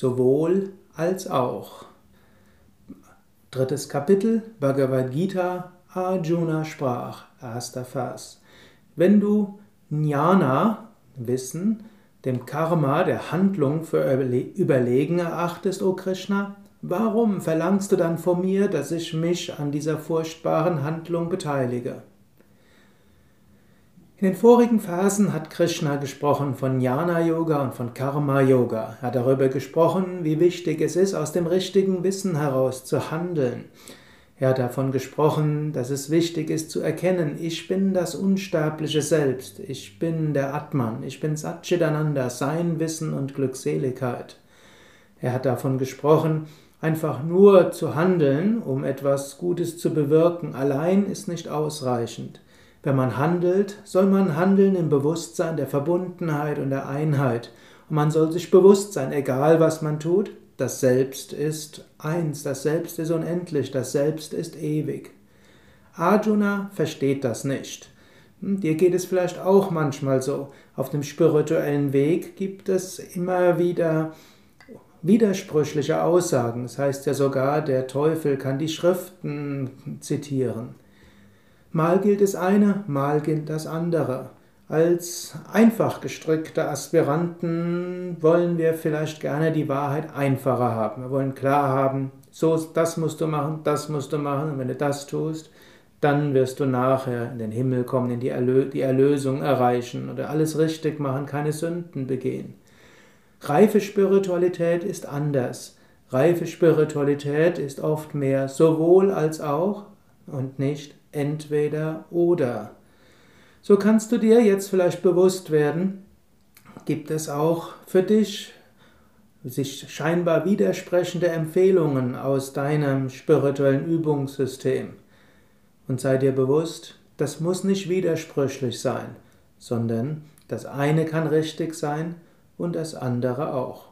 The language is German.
sowohl als auch. Drittes Kapitel Bhagavad Gita Arjuna sprach, erster Vers. Wenn du Jnana, Wissen, dem Karma, der Handlung für überlegen erachtest, o Krishna, warum verlangst du dann von mir, dass ich mich an dieser furchtbaren Handlung beteilige? In den vorigen Phasen hat Krishna gesprochen von Jnana Yoga und von Karma Yoga. Er hat darüber gesprochen, wie wichtig es ist, aus dem richtigen Wissen heraus zu handeln. Er hat davon gesprochen, dass es wichtig ist zu erkennen, ich bin das unsterbliche Selbst, ich bin der Atman, ich bin Satchitananda, sein Wissen und Glückseligkeit. Er hat davon gesprochen, einfach nur zu handeln, um etwas Gutes zu bewirken, allein ist nicht ausreichend. Wenn man handelt, soll man handeln im Bewusstsein der Verbundenheit und der Einheit. Und man soll sich bewusst sein, egal was man tut, das Selbst ist eins, das Selbst ist unendlich, das Selbst ist ewig. Arjuna versteht das nicht. Hm, dir geht es vielleicht auch manchmal so. Auf dem spirituellen Weg gibt es immer wieder widersprüchliche Aussagen. Das heißt ja sogar, der Teufel kann die Schriften zitieren. Mal gilt das eine, mal gilt das andere. Als einfach gestrickte Aspiranten wollen wir vielleicht gerne die Wahrheit einfacher haben. Wir wollen klar haben, so, das musst du machen, das musst du machen, und wenn du das tust, dann wirst du nachher in den Himmel kommen, in die, Erlö die Erlösung erreichen oder alles richtig machen, keine Sünden begehen. Reife Spiritualität ist anders. Reife Spiritualität ist oft mehr sowohl als auch und nicht entweder oder. So kannst du dir jetzt vielleicht bewusst werden, gibt es auch für dich sich scheinbar widersprechende Empfehlungen aus deinem spirituellen Übungssystem. Und sei dir bewusst, das muss nicht widersprüchlich sein, sondern das eine kann richtig sein und das andere auch.